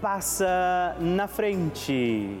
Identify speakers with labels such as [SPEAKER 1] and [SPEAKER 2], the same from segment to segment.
[SPEAKER 1] passa na frente.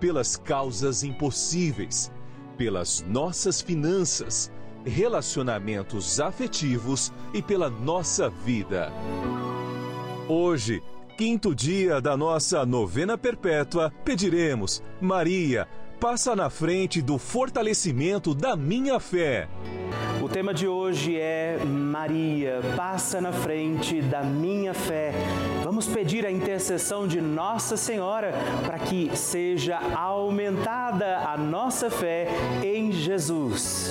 [SPEAKER 2] pelas causas impossíveis, pelas nossas finanças, relacionamentos afetivos e pela nossa vida. Hoje, quinto dia da nossa novena perpétua, pediremos: Maria, passa na frente do fortalecimento da minha fé.
[SPEAKER 1] O tema de hoje é Maria, passa na frente da minha fé. Vamos pedir a intercessão de Nossa Senhora para que seja aumentada a nossa fé em Jesus.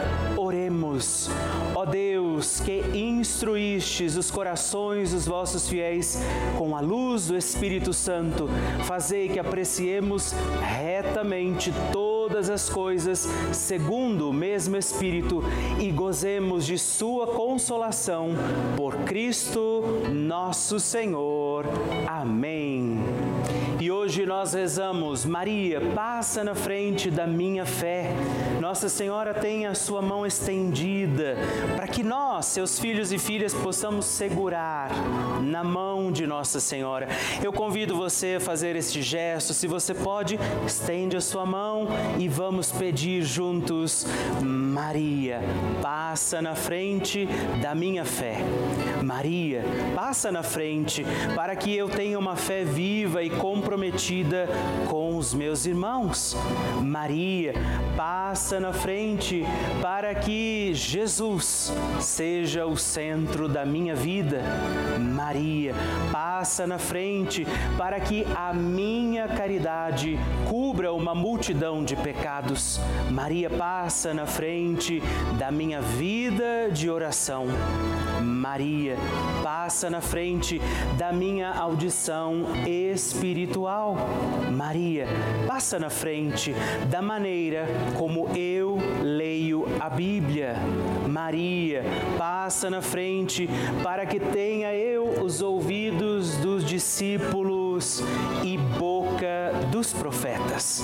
[SPEAKER 1] Oremos. Ó Deus, que instruístes os corações dos vossos fiéis com a luz do Espírito Santo, fazei que apreciemos retamente todas as coisas segundo o mesmo Espírito e gozemos de Sua consolação por Cristo nosso Senhor. Amém. E hoje nós rezamos, Maria, passa na frente da minha fé. Nossa Senhora tem a sua mão estendida para que nós, seus filhos e filhas, possamos segurar na mão de Nossa Senhora. Eu convido você a fazer este gesto. Se você pode, estende a sua mão e vamos pedir juntos, Maria, passa na frente da minha fé. Maria, passa na frente para que eu tenha uma fé viva e comprometida com os meus irmãos. Maria, passa na frente para que Jesus seja o centro da minha vida. Maria, passa na frente para que a minha caridade cubra uma multidão de pecados. Maria, passa na frente da minha vida de oração. Maria, passa na frente da minha audição espiritual. Maria, passa na frente da maneira como eu leio a Bíblia. Maria, passa na frente para que tenha eu os ouvidos dos discípulos e boca do dos profetas.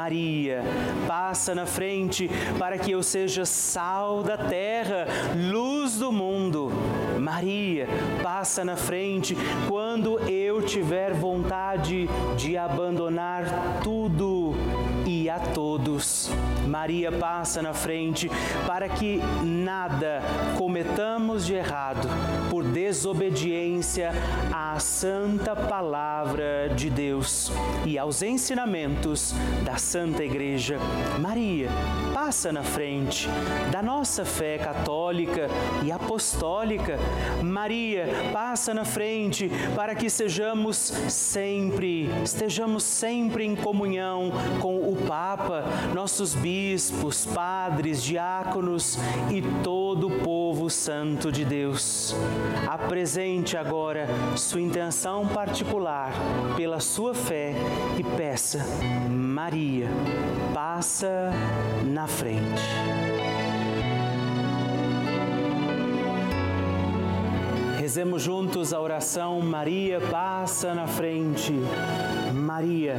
[SPEAKER 1] Maria, passa na frente para que eu seja sal da terra, luz do mundo. Maria, passa na frente quando eu tiver vontade de abandonar tudo e a todos. Maria passa na frente para que nada cometamos de errado por desobediência à santa palavra de Deus e aos ensinamentos da Santa Igreja. Maria passa na frente da nossa fé católica e apostólica. Maria passa na frente para que sejamos sempre, estejamos sempre em comunhão com o Papa, nossos bispos, padres, diáconos e todo o povo santo de Deus. Apresente agora sua intenção particular pela sua fé e peça, Maria, passa na frente. Rezemos juntos a oração Maria passa na frente. Maria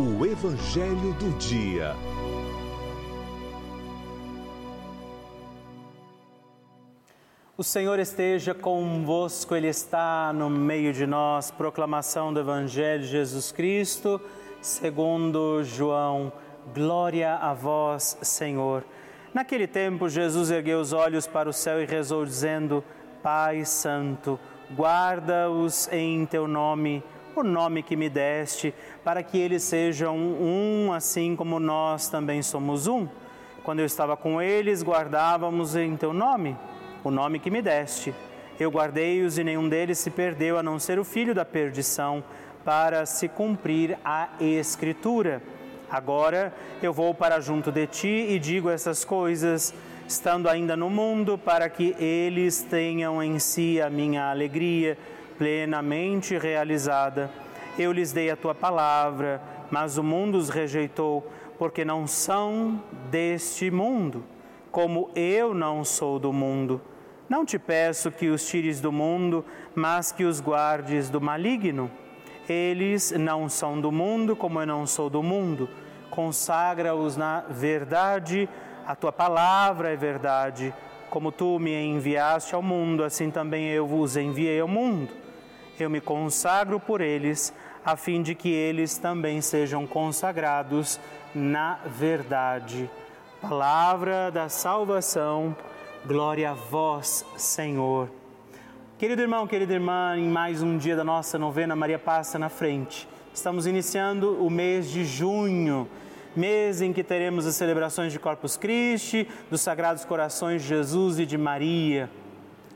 [SPEAKER 2] O Evangelho do Dia.
[SPEAKER 1] O Senhor esteja convosco, Ele está no meio de nós. Proclamação do Evangelho de Jesus Cristo, segundo João. Glória a vós, Senhor. Naquele tempo, Jesus ergueu os olhos para o céu e rezou, dizendo: Pai Santo, guarda-os em teu nome, o nome que me deste, para que eles sejam um, assim como nós também somos um. Quando eu estava com eles, guardávamos em teu nome o nome que me deste. Eu guardei-os e nenhum deles se perdeu, a não ser o filho da perdição, para se cumprir a Escritura. Agora eu vou para junto de ti e digo essas coisas, estando ainda no mundo, para que eles tenham em si a minha alegria plenamente realizada. Eu lhes dei a tua palavra, mas o mundo os rejeitou, porque não são deste mundo como eu não sou do mundo. Não te peço que os tires do mundo, mas que os guardes do maligno. Eles não são do mundo, como eu não sou do mundo. Consagra-os na verdade, a tua palavra é verdade. Como tu me enviaste ao mundo, assim também eu vos enviei ao mundo. Eu me consagro por eles, a fim de que eles também sejam consagrados na verdade. Palavra da salvação, glória a vós, Senhor. Querido irmão, querida irmã, em mais um dia da nossa novena, Maria passa na frente. Estamos iniciando o mês de junho, mês em que teremos as celebrações de Corpus Christi, dos Sagrados Corações de Jesus e de Maria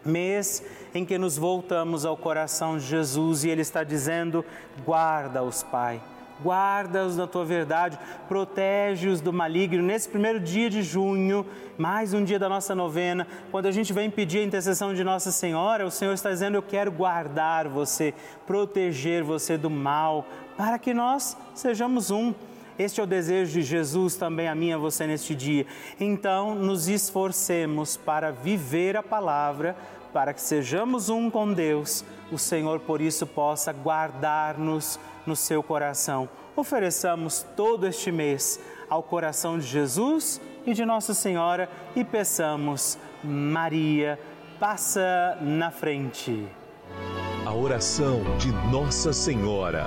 [SPEAKER 1] mês em que nos voltamos ao coração de Jesus e Ele está dizendo: guarda-os, Pai. Guarda-os na tua verdade, protege-os do maligno. Nesse primeiro dia de junho, mais um dia da nossa novena, quando a gente vem pedir a intercessão de Nossa Senhora, o Senhor está dizendo: Eu quero guardar você, proteger você do mal, para que nós sejamos um. Este é o desejo de Jesus também a mim e a você neste dia. Então, nos esforcemos para viver a palavra, para que sejamos um com Deus. O Senhor, por isso, possa guardar-nos no seu coração. Ofereçamos todo este mês ao coração de Jesus e de Nossa Senhora e peçamos, Maria, passa na frente.
[SPEAKER 2] A oração de Nossa Senhora.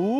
[SPEAKER 1] Ooh.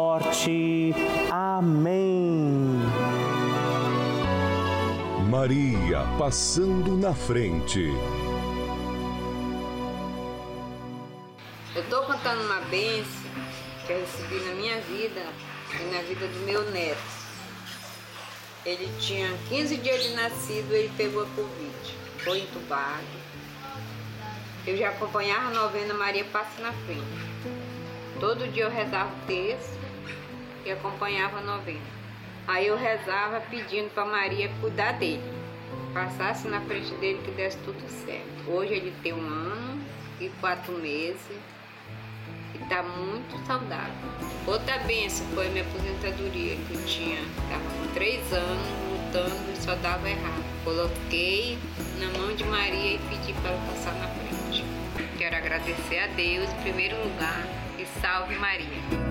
[SPEAKER 1] morte. Amém.
[SPEAKER 2] Maria passando na frente.
[SPEAKER 3] Eu estou contando uma bênção que eu recebi na minha vida e na vida do meu neto. Ele tinha 15 dias de nascido, ele pegou a Covid, foi entubado. Eu já acompanhava a novena Maria Passa na Frente. Todo dia eu rezava o texto e acompanhava a novena. Aí eu rezava pedindo para Maria cuidar dele, passasse na frente dele que desse tudo certo. Hoje ele tem um ano e quatro meses e está muito saudável. Outra benção foi minha aposentadoria, que eu tinha, estava com três anos lutando e só dava errado. Coloquei na mão de Maria e pedi para ela passar na frente. Quero agradecer a Deus em primeiro lugar e salve Maria.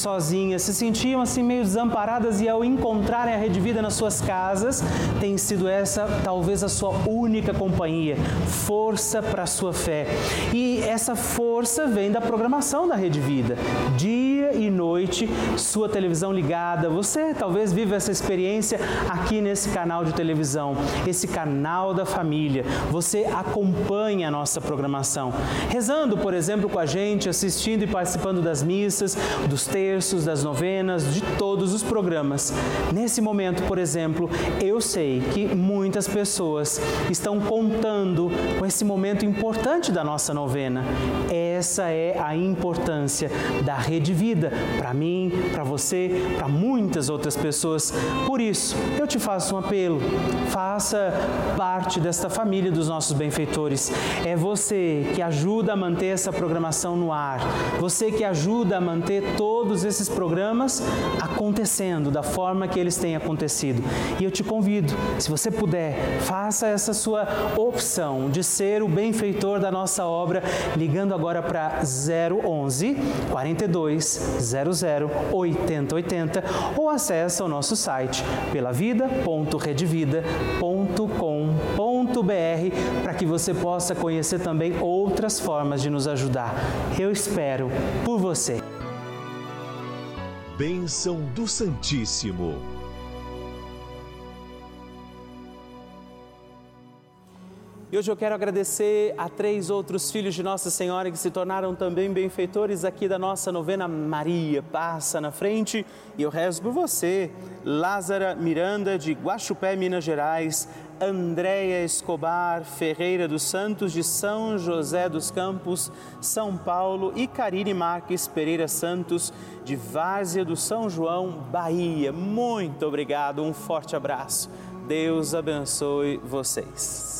[SPEAKER 1] sozinhas, se sentiam assim meio desamparadas e ao encontrarem a Rede Vida nas suas casas, tem sido essa talvez a sua única companhia, força para a sua fé. E essa força vem da programação da Rede Vida. Dia e noite, sua televisão ligada. Você talvez vive essa experiência aqui nesse canal de televisão, esse canal da família. Você acompanha a nossa programação, rezando, por exemplo, com a gente, assistindo e participando das missas, dos terços, das novenas, de todos os programas. Nesse momento, por exemplo, eu sei que muitas pessoas estão contando com esse momento importante da nossa novena. Essa é a importância da Rede Vida para mim, para você, para muitas outras pessoas. Por isso, eu te faço um apelo. Faça parte desta família dos nossos benfeitores. É você que ajuda a manter essa programação no ar. Você que ajuda a manter todos esses programas acontecendo da forma que eles têm acontecido. E eu te convido, se você puder, faça essa sua opção de ser o benfeitor da nossa obra, ligando agora para 011 42 00 8080 ou acesse o nosso site pelavida.redvida.com.br para que você possa conhecer também outras formas de nos ajudar. Eu espero por você.
[SPEAKER 2] Bênção do Santíssimo.
[SPEAKER 1] E hoje eu quero agradecer a três outros filhos de Nossa Senhora que se tornaram também benfeitores aqui da nossa novena Maria. Passa na frente e eu rezo por você. Lázara Miranda, de Guaxupé, Minas Gerais. Andréia Escobar Ferreira dos Santos, de São José dos Campos, São Paulo. E Karine Marques Pereira Santos, de Várzea do São João, Bahia. Muito obrigado, um forte abraço. Deus abençoe vocês.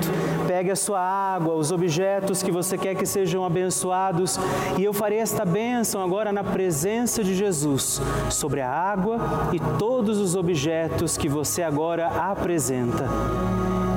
[SPEAKER 1] pegue a sua água, os objetos que você quer que sejam abençoados, e eu farei esta bênção agora na presença de Jesus sobre a água e todos os objetos que você agora apresenta.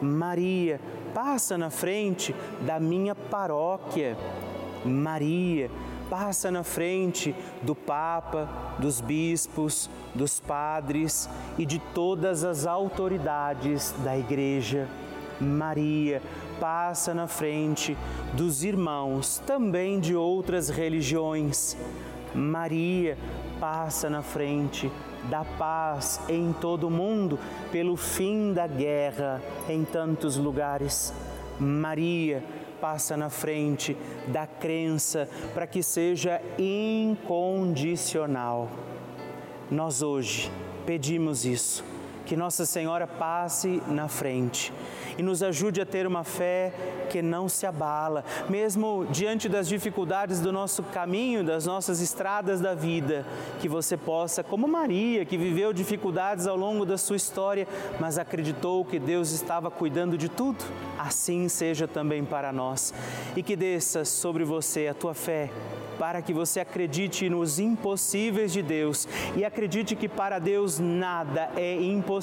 [SPEAKER 1] Maria, passa na frente da minha paróquia. Maria, passa na frente do Papa, dos bispos, dos padres e de todas as autoridades da Igreja. Maria, passa na frente dos irmãos também de outras religiões. Maria, passa na frente da paz em todo o mundo, pelo fim da guerra em tantos lugares. Maria passa na frente da crença para que seja incondicional. Nós hoje pedimos isso, que Nossa Senhora passe na frente e nos ajude a ter uma fé que não se abala, mesmo diante das dificuldades do nosso caminho, das nossas estradas da vida, que você possa, como Maria, que viveu dificuldades ao longo da sua história, mas acreditou que Deus estava cuidando de tudo, assim seja também para nós. E que desça sobre você a tua fé para que você acredite nos impossíveis de Deus e acredite que para Deus nada é impossível.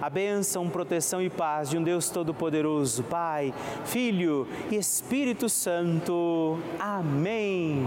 [SPEAKER 1] A bênção, proteção e paz de um Deus Todo-Poderoso, Pai, Filho e Espírito Santo. Amém.